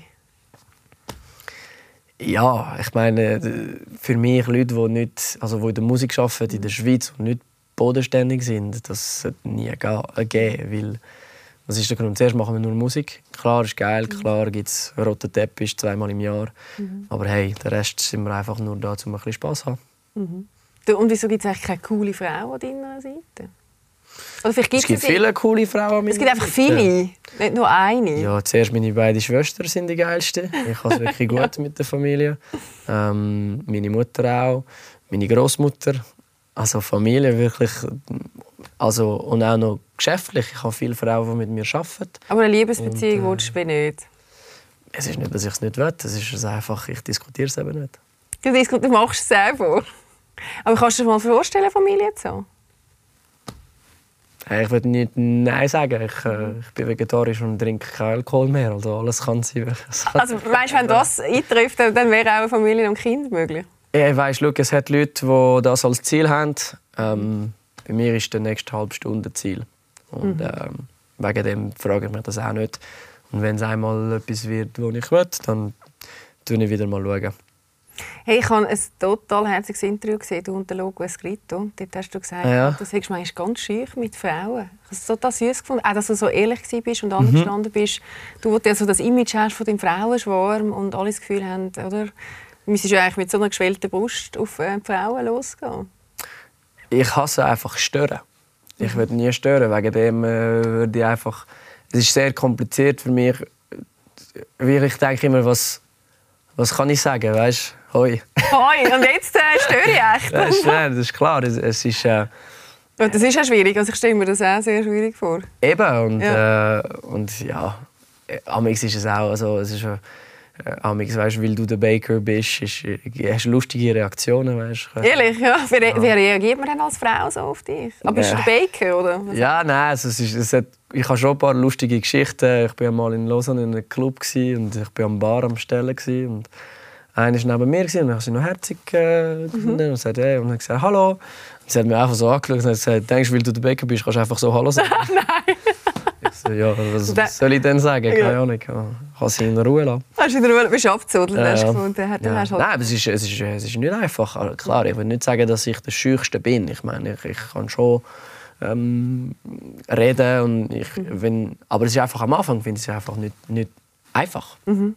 Ja, ich meine, für mich Leute, die, nicht, also die in der Musik arbeiten, in der Schweiz und nicht bodenständig sind, das sollte nie geben, weil was ist der Grund? Zuerst machen wir nur Musik. Klar ist geil, mhm. klar gibt es roten Teppich zweimal im Jahr. Mhm. Aber hey, der Rest sind wir einfach nur da, um ein bisschen Spass zu haben. Mhm. Und wieso gibt es eigentlich keine coole Frau an deiner Seite? Oder vielleicht Es gibt viele coole Frauen. Es gibt einfach viele, nicht nur eine. Ja, zuerst meine beiden Schwestern sind die geilsten. Ich habe es wirklich [LAUGHS] gut mit der Familie. Ähm, meine Mutter auch, meine Großmutter. Also Familie wirklich. Also, und auch noch geschäftlich. Ich habe viele Frauen, die mit mir arbeiten. Aber eine Liebesbeziehung Und, äh, willst du nicht. Es ist nicht, dass ich es nicht will. Es ist einfach, ich diskutiere es eben nicht. Du, du machst es selber. Aber kannst du dir mal vorstellen, Familie zu haben? Hey, Ich würde nicht Nein sagen. Ich, äh, ich bin vegetarisch und trinke keinen Alkohol mehr. Also alles kann sein. Also, weißt, wenn das eintrifft, dann wäre auch Familie und Kind möglich. Ja, ich weiss, schau, es hat Leute, die das als Ziel haben. Ähm, bei mir ist der nächste halbe Stunde Ziel. Und ähm, wegen dem frage ich mich das auch nicht. Und wenn es einmal etwas wird, was ich will, dann schaue ich wieder mal. Schauen. Hey, ich habe ein total herziges Interview gesehen, du und der Logo Escrito. Dort hast du gesagt, Ja. du sagst manchmal ganz schüch mit Frauen. Ich habe es total süß gefunden. Auch, dass du so ehrlich gewesen bist und angestanden bist. Du, wo du ja so das Image hast von dem Frauenschwarm und alle das Gefühl haben, oder? Du müsstest ja eigentlich mit so einer geschwellten Brust auf äh, Frauen losgehen. Ich hasse einfach stören. Ich will nie stören. Wegen dem äh, würde ich einfach. Es ist sehr kompliziert für mich. Weil ich denke immer, was, was kann ich sagen, weißt? Hoi. Hoi, und jetzt äh, störe ich echt. Das ist, nein, das ist klar. Es, es ist äh, Und das ist ja schwierig. Also ich stelle mir das auch sehr schwierig vor. eben und Ja. äh, und ja. äh, Amix ist es auch. Also es ist äh, Amix, weißt, weil du der Baker bist, ist, äh, hast du lustige Reaktionen, weißt? Ehrlich, ja. Wie, re wie reagiert man denn als Frau so auf dich? Aber bist du Ja. der Baker, oder? Was- Ja, nein, also es ist, es hat, ich habe schon ein paar lustige Geschichten. Ich war mal in Lausanne in einem Club und ich war am Bar am Stellen. Und einer war neben mir und ich habe sie noch herzig äh, gefunden und sagte, hey, und hat gesagt, hallo. Und sie hat mich einfach so angeschaut und hat gesagt, denkst du, weil du der Bäcker bist, kannst du einfach so Hallo sagen? [LAUGHS] Nein. Ich so, ja, was, was soll ich denn sagen? Keine. Ahnung. Ja, Kann sie in Ruhe lassen. Hast du wieder bist abgezudelt, Ja, hast gefunden. Ja. hast halt Nein, aber es ist, es, ist, es ist nicht einfach. Klar, ich will nicht sagen, dass ich der Schüchste bin. Ich meine, ich, ich kann schon ähm, reden. Und ich, Mhm. wenn, aber es ist einfach am Anfang finde ich es einfach nicht, nicht einfach. Also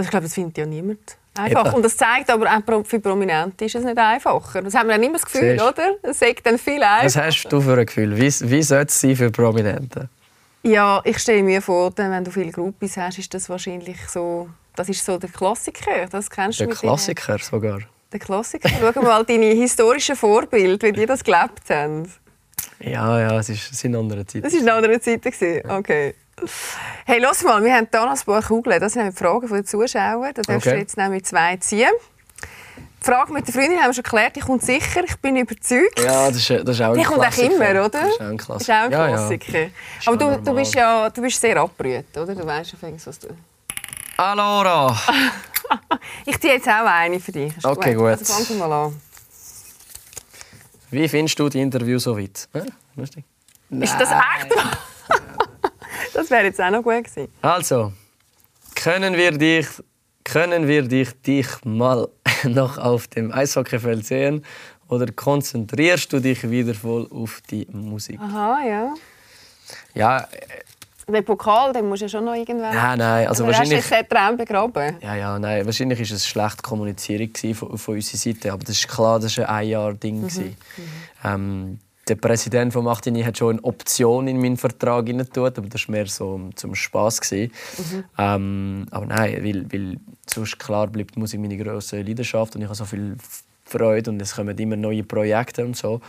ich glaube, das findet ja niemand einfach. Eben. Und das zeigt aber auch für Prominente ist es nicht einfacher. Das haben wir dann immer das Gefühl, Siehst du. oder? Es sagt dann viel Was einfacher. hast du für ein Gefühl? Wie, wie sollte es sein für Prominente? Ja, ich stelle mir vor, wenn du viele Groupies hast, ist das wahrscheinlich so... Das ist so der Klassiker. Das kennst du Der deinen- Klassiker sogar. Der Klassiker. Schau mal deine historischen Vorbilder, wie die das gelebt haben. Ja, ja, es, ist, es sind andere Zeiten. Das war in anderen Zeiten. gewesen. Okay. Hey, los mal, wir haben hier noch ein paar Kugeln. Das sind die Fragen der Zuschauer. Da darfst du Okay. jetzt nämlich zwei ziehen. Die Frage mit der Freundin haben wir schon geklärt. Die kommt sicher. Ich bin überzeugt. Ja, das ist, das ist auch ein Die kommt auch immer, oder? Das ist auch ein Klassiker. ist auch ein Ja, ja. Ist Aber du, du, bist ja du bist sehr abgerührt, oder? Du weißt schon, was du... Allora! [LAUGHS] Ich ziehe jetzt auch eine für dich. Ist Okay, gut. Also fang du mal an. Wie findest du die Interview so weit? Ja, lustig. Ist das echt? [LAUGHS] das wäre jetzt auch noch gut gewesen. Also, können wir dich, können wir dich, dich mal [LAUGHS] noch auf dem Eishockeyfeld sehen oder konzentrierst du dich wieder voll auf die Musik? Aha, ja. Ja, Den Pokal, den musst du ja schon noch irgendwann... nein, nein, also Oder hast du wahrscheinlich, jetzt den begraben? ja, ja, nein, wahrscheinlich ist es schlecht kommuniziert gewesen von, von unserer Seite, aber das ist klar, das war ein Ein-Jahr-Ding. gewesen. Ähm, der Präsident von Martini hat schon eine Option in meinen Vertrag hineingetan, aber das war mehr so zum Spass. gewesen. Ähm, aber nein, weil, weil sonst klar bleibt Musik meine grosse Leidenschaft und ich habe so viel Freude und es kommen immer neue Projekte und so.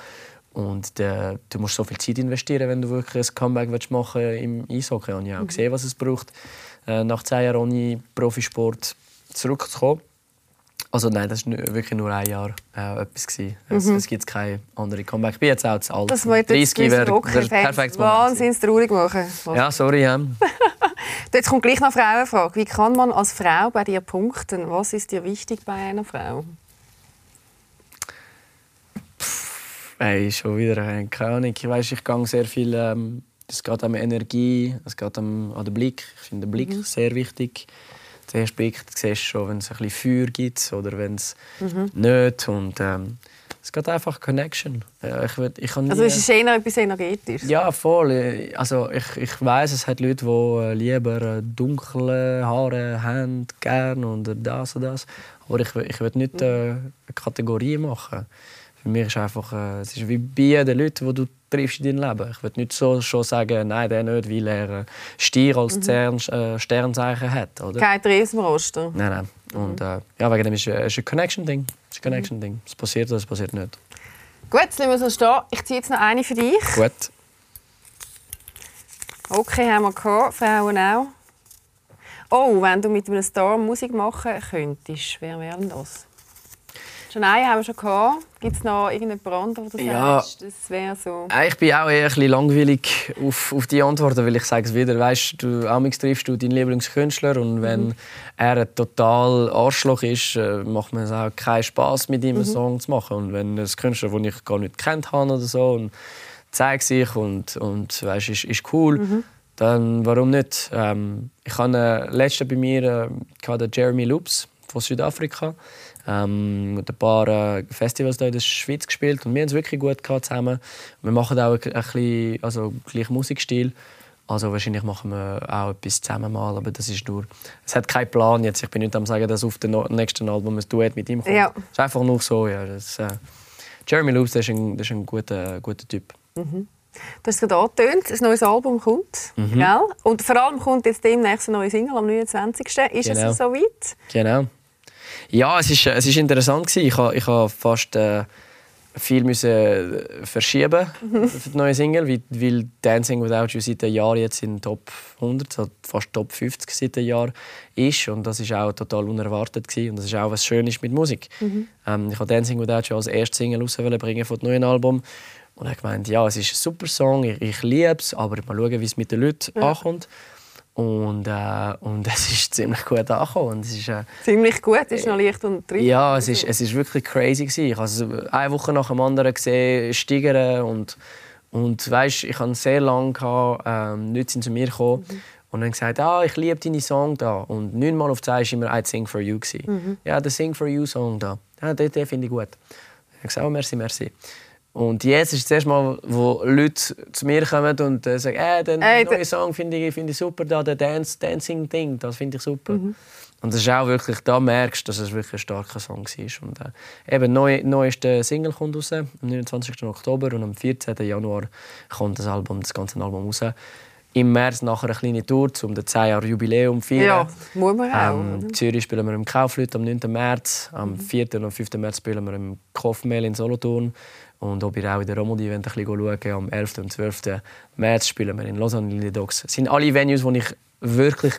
Und äh, du musst so viel Zeit investieren, wenn du wirklich ein Comeback willst machen im Eishockey. Und ich habe auch gesehen, was es braucht, äh, nach zehn Jahren ohne Profisport zurückzukommen. Also nein, das war wirklich nur ein Jahr äh, etwas. gewesen. Es, es gibt keine andere Comeback. Ich bin jetzt auch zu alt. Das wird jetzt 30 wäre perfekte Moment. wahnsinnig traurig machen. Ja, sorry. Ja. [LAUGHS] Jetzt kommt gleich noch eine Frauenfrage. Wie kann man als Frau bei dir punkten? Was ist dir wichtig bei einer Frau? Hey, schon wieder, äh, keine Ahnung. Ich weiss, ich gehe sehr viel. Ähm, es geht um Energie, es geht um, an den Blick. Ich finde den Blick sehr wichtig. Den ersten Blick siehst du schon, wenn es ein bisschen Feuer gibt oder wenn es nicht. Und, ähm, es geht einfach Connection. Ich, würd, ich Also nie- ist es eher etwas Energetisches? ja, voll. Also ich, ich weiß, es hat Leute, die äh, lieber äh, dunkle Haare haben, gern und das und das. Aber ich, ich will nicht äh, eine Kategorie machen. Für mich ist einfach, äh, es ist wie bei den Leuten, die du triffst in deinem Leben. Ich würde nicht so schon sagen, nein, der nicht, weil er äh, Stier als mhm. äh, Sternzeichen hat. Oder? Kein Riesenroster. Nein, nein. Mhm. Und äh, ja, wegen dem ist es ein Connection-Ding. Es ein Connection-Ding. Mhm. Es passiert oder es passiert nicht. Gut, jetzt lassen wir so stehen. Ich ziehe jetzt noch eine für dich. Gut. Okay, haben wir gehabt. Frauen auch. Oh, wenn du mit einem Star Musik machen könntest, wer wäre denn das? Schon einen haben wir schon gehabt. Gibt es noch irgendeinen Brand, wo du ja, sagst, das wäre so? Ich bin auch eher ein bisschen langweilig auf, auf die Antworten, weil ich sage es wieder, weißt du, amix triffst du deinen Lieblingskünstler und wenn mhm. er ein total Arschloch ist, äh, macht man es auch keinen Spaß mit ihm einen mhm. Song zu machen. Und wenn ein Künstler, den ich gar nicht kennt habe oder so, und zeigt sich und, und weißt, ist, ist cool. Mhm dann warum nicht? Ähm, ich hatte einen letzten bei mir, äh, den Jeremy Loops von Südafrika. Ähm, mit ein paar äh, Festivals hier in der Schweiz gespielt und wir haben es wirklich gut zusammen. Wir machen auch ein, ein bisschen, also gleich Musikstil. Also wahrscheinlich machen wir auch etwas zusammen mal, aber das ist nur... Es hat keinen Plan jetzt. Ich bin nicht am sagen, dass auf dem nächsten Album ein Duett mit ihm kommt. Ja. Es ist einfach nur so, ja. Das, äh, Jeremy Loops, das ist ein, das ist ein guter, guter Typ. Mhm. Du hast es gerade angetönt, ein neues Album kommt. Mhm. Gell? Und vor allem kommt jetzt demnächst ein neues Single am 29. Ist genau. es so weit? Genau. Ja, es ist, es ist interessant gewesen. Ich habe, ich habe fast äh, viel müssen äh, verschieben mhm. für die neue Single, weil, weil Dancing Without You seit einem Jahr jetzt in Top 100, also fast Top 50 seit einem Jahr ist und das ist auch total unerwartet gewesen. und das ist auch was Schönes mit Musik. Mhm. Ähm, ich habe Dancing Without You als erste Single rausbringen von dem neuen Album und hat gemeint, ja, es ist ein super Song, ich, ich liebe es, aber mal schauen, wie es mit den Leuten ja. ankommt. Und, äh, und [LAUGHS] es ist ziemlich gut angekommen. es ist, äh, ziemlich gut? Es ist noch leicht und drin. Ja, es ist, es ist wirklich crazy. Gewesen. Ich habe es eine Woche nach dem anderen gesehen, steigern. Und, und weißt, ich hatte sehr lange, gehabt, ähm, Leute sind zu mir gekommen mhm. und haben gesagt, ah, ich liebe deine Song da. Und neunmal auf zehn war immer «I Sing For You». Mhm. Ja, der «Sing For You»-Song da. Ja, den, den finde ich gut. Ich habe gesagt, oh, merci, merci. Und jetzt ist das erste Mal, wo Leute zu mir kommen und äh, sagen, äh, den äh, neuen Song finde ich, find ich super, da, der Dance, Dancing Ding, das finde ich super. Mhm. Und das ist auch wirklich, da merkst du, dass es wirklich ein starker Song war. Und äh, eben, neu, neueste Single kommt raus, am 29. Oktober und am 14. Januar kommt das Album, das ganze Album raus. Im März nachher eine kleine Tour, um das 10 Jahre Jubiläum zu feiern. Ja, muss man auch. Ähm, Zürich spielen wir im Kaufleut am 9. März. Am 4. und 5. März spielen wir im Kaufmehl in Solothurn. Und ob ihr auch in der Romandie ein bisschen schauen am 11. und 12. März spielen wir in Lausanne in Dogs. Das sind alle Venues, die ich wirklich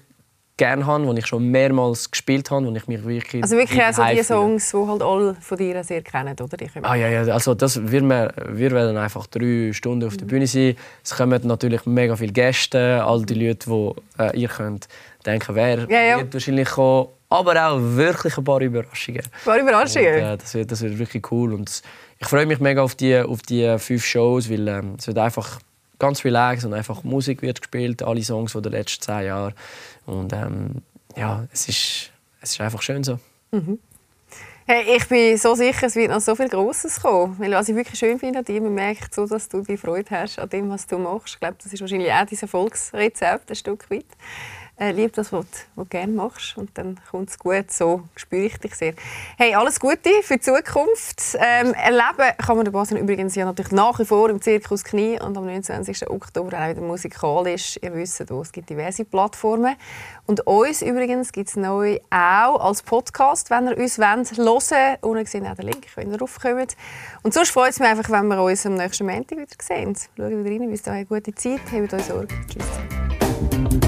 gerne habe, die ich schon mehrmals gespielt habe, wo ich mich wirklich Also wirklich also die Songs, die halt alle von dir sehr kennen, oder? ah ja, ja, also das, wir, wir werden einfach drei Stunden auf der Bühne sein. Es kommen natürlich mega viele Gäste, all die Leute, die äh, ihr könnt denken, wer ja, ja. wird wahrscheinlich kommen, aber auch wirklich ein paar Überraschungen. Ein paar Überraschungen? Und, äh, das, wird, das wird wirklich cool und ich freue mich mega auf die, auf die fünf Shows, weil ähm, es wird einfach ganz relaxed und einfach Musik wird gespielt, alle Songs von den letzten zehn Jahren. Und ähm, ja, es ist, es ist einfach schön so. Mhm. Hey, ich bin so sicher, es wird noch so viel Grosses kommen. Weil was ich wirklich schön finde an man merkt so, dass du die Freude hast an dem, was du machst. Ich glaube, das ist wahrscheinlich auch dein Erfolgsrezept ein Stück weit äh, liebe das, was, du gerne machst. Und dann kommt es gut. So spüre ich dich sehr. Hey, alles Gute für die Zukunft. Ähm, erleben kann man den Basen übrigens ja natürlich nach wie vor im Zirkus Knie und am 29. Oktober auch wieder musikalisch. Ihr wisst, es gibt diverse Plattformen. Und uns übrigens gibt es neu auch als Podcast, wenn ihr uns wollt, hören Unten sehen auch den Link, wenn ihr raufkommt. Und sonst freut es mich einfach, wenn wir uns am nächsten Montag wieder sehen. Schaut wieder rein, bis dahin eine gute Zeit. Habt euch Sorge. Tschüss.